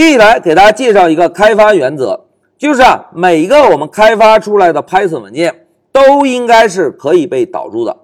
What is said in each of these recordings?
接下来给大家介绍一个开发原则，就是啊，每一个我们开发出来的 Python 文件都应该是可以被导入的。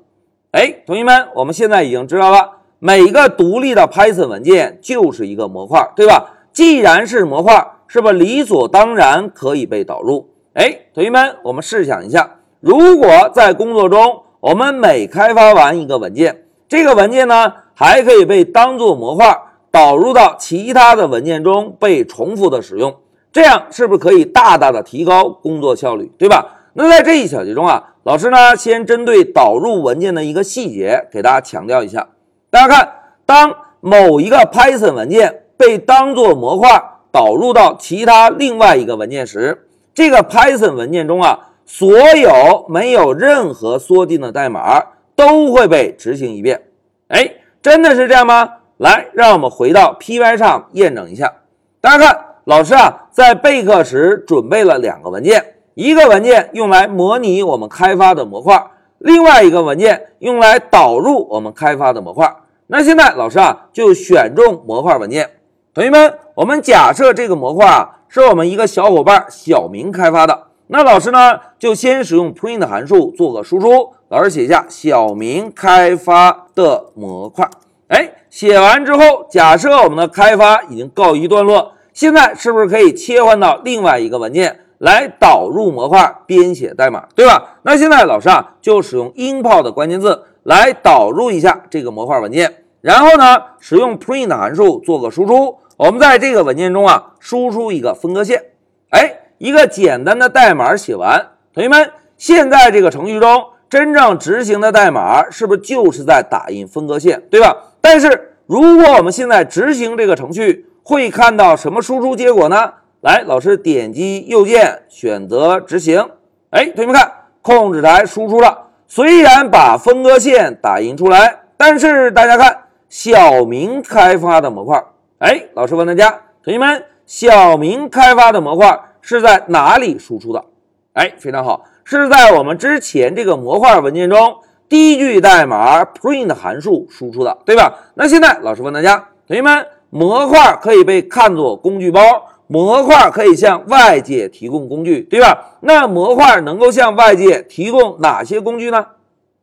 哎，同学们，我们现在已经知道了，每一个独立的 Python 文件就是一个模块，对吧？既然是模块，是不是理所当然可以被导入？哎，同学们，我们试想一下，如果在工作中，我们每开发完一个文件，这个文件呢，还可以被当做模块导入到其他的文件中被重复的使用，这样是不是可以大大的提高工作效率，对吧？那在这一小节中啊，老师呢先针对导入文件的一个细节给大家强调一下。大家看，当某一个 Python 文件被当做模块导入到其他另外一个文件时，这个 Python 文件中啊，所有没有任何缩进的代码都会被执行一遍。哎，真的是这样吗？来，让我们回到 Py 上验证一下。大家看，老师啊，在备课时准备了两个文件，一个文件用来模拟我们开发的模块，另外一个文件用来导入我们开发的模块。那现在老师啊，就选中模块文件。同学们，我们假设这个模块啊，是我们一个小伙伴小明开发的。那老师呢，就先使用 print 函数做个输出。老师写下小明开发的模块。哎，写完之后，假设我们的开发已经告一段落，现在是不是可以切换到另外一个文件来导入模块、编写代码，对吧？那现在老师啊，就使用 import 的关键字来导入一下这个模块文件，然后呢，使用 print 函数做个输出。我们在这个文件中啊，输出一个分割线。哎，一个简单的代码写完，同学们，现在这个程序中真正执行的代码是不是就是在打印分割线，对吧？但是，如果我们现在执行这个程序，会看到什么输出结果呢？来，老师点击右键，选择执行。哎，同学们看，控制台输出了。虽然把分割线打印出来，但是大家看，小明开发的模块。哎，老师问大家，同学们，小明开发的模块是在哪里输出的？哎，非常好，是在我们之前这个模块文件中。第一句代码 print 函数输出的，对吧？那现在老师问大家，同学们，模块可以被看作工具包，模块可以向外界提供工具，对吧？那模块能够向外界提供哪些工具呢？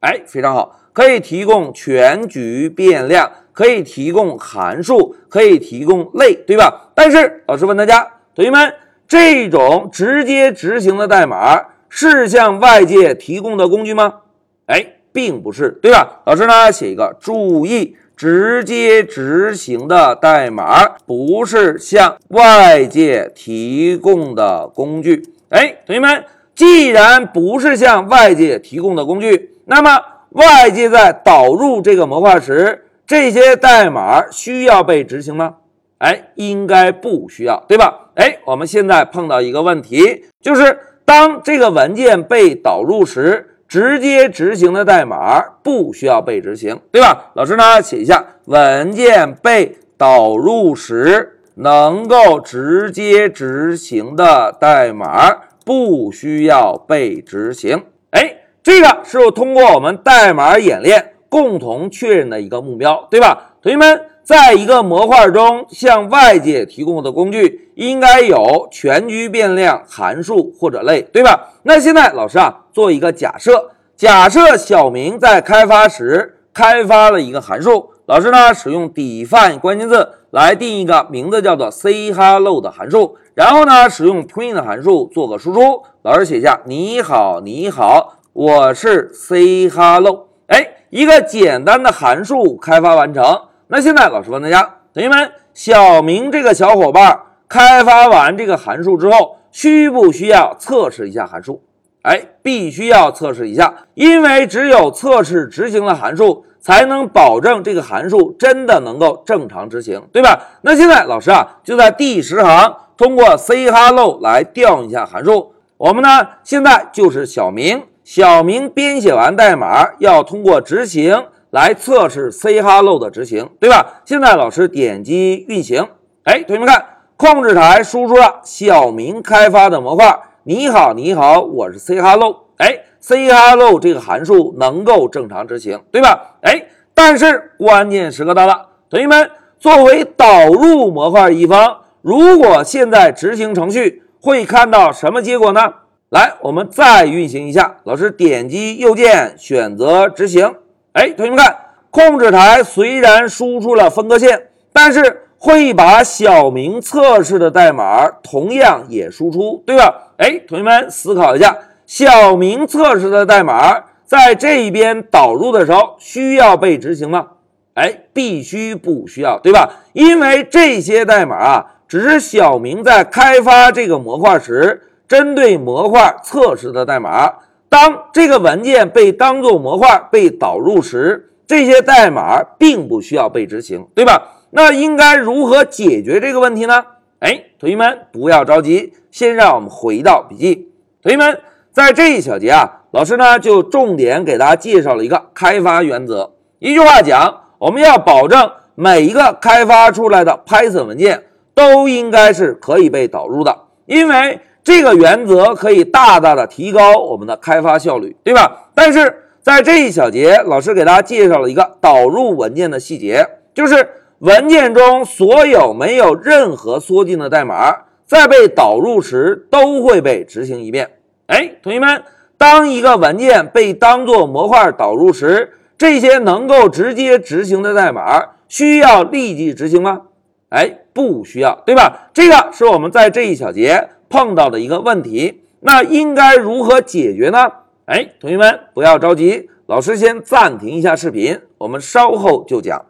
哎，非常好，可以提供全局变量，可以提供函数，可以提供类，对吧？但是老师问大家，同学们，这种直接执行的代码是向外界提供的工具吗？哎。并不是，对吧？老师呢，写一个注意，直接执行的代码不是向外界提供的工具。哎，同学们，既然不是向外界提供的工具，那么外界在导入这个模块时，这些代码需要被执行吗？哎，应该不需要，对吧？哎，我们现在碰到一个问题，就是当这个文件被导入时。直接执行的代码不需要被执行，对吧？老师呢，写一下文件被导入时能够直接执行的代码不需要被执行。哎，这个是通过我们代码演练共同确认的一个目标，对吧？同学们。在一个模块中向外界提供的工具应该有全局变量、函数或者类，对吧？那现在老师啊，做一个假设，假设小明在开发时开发了一个函数，老师呢使用 define 关键字来定一个名字叫做 say hello 的函数，然后呢使用 print 函数做个输出，老师写下你好，你好，我是 say hello，哎，一个简单的函数开发完成。那现在老师问大家，同学们，小明这个小伙伴开发完这个函数之后，需不需要测试一下函数？哎，必须要测试一下，因为只有测试执行了函数，才能保证这个函数真的能够正常执行，对吧？那现在老师啊，就在第十行通过 say hello 来调用一下函数。我们呢，现在就是小明，小明编写完代码要通过执行。来测试 say hello 的执行，对吧？现在老师点击运行，哎，同学们看，控制台输出了小明开发的模块。你好，你好，我是 say hello。哎，say hello 这个函数能够正常执行，对吧？哎，但是关键时刻到了，同学们，作为导入模块一方，如果现在执行程序会看到什么结果呢？来，我们再运行一下。老师点击右键选择执行。哎，同学们看，控制台虽然输出了分割线，但是会把小明测试的代码同样也输出，对吧？哎，同学们思考一下，小明测试的代码在这一边导入的时候需要被执行吗？哎，必须不需要，对吧？因为这些代码啊，只是小明在开发这个模块时。针对模块测试的代码，当这个文件被当做模块被导入时，这些代码并不需要被执行，对吧？那应该如何解决这个问题呢？哎，同学们不要着急，先让我们回到笔记。同学们，在这一小节啊，老师呢就重点给大家介绍了一个开发原则。一句话讲，我们要保证每一个开发出来的 Python 文件都应该是可以被导入的，因为。这个原则可以大大的提高我们的开发效率，对吧？但是在这一小节，老师给大家介绍了一个导入文件的细节，就是文件中所有没有任何缩进的代码，在被导入时都会被执行一遍。哎，同学们，当一个文件被当做模块导入时，这些能够直接执行的代码需要立即执行吗？哎，不需要，对吧？这个是我们在这一小节。碰到的一个问题，那应该如何解决呢？哎，同学们不要着急，老师先暂停一下视频，我们稍后就讲。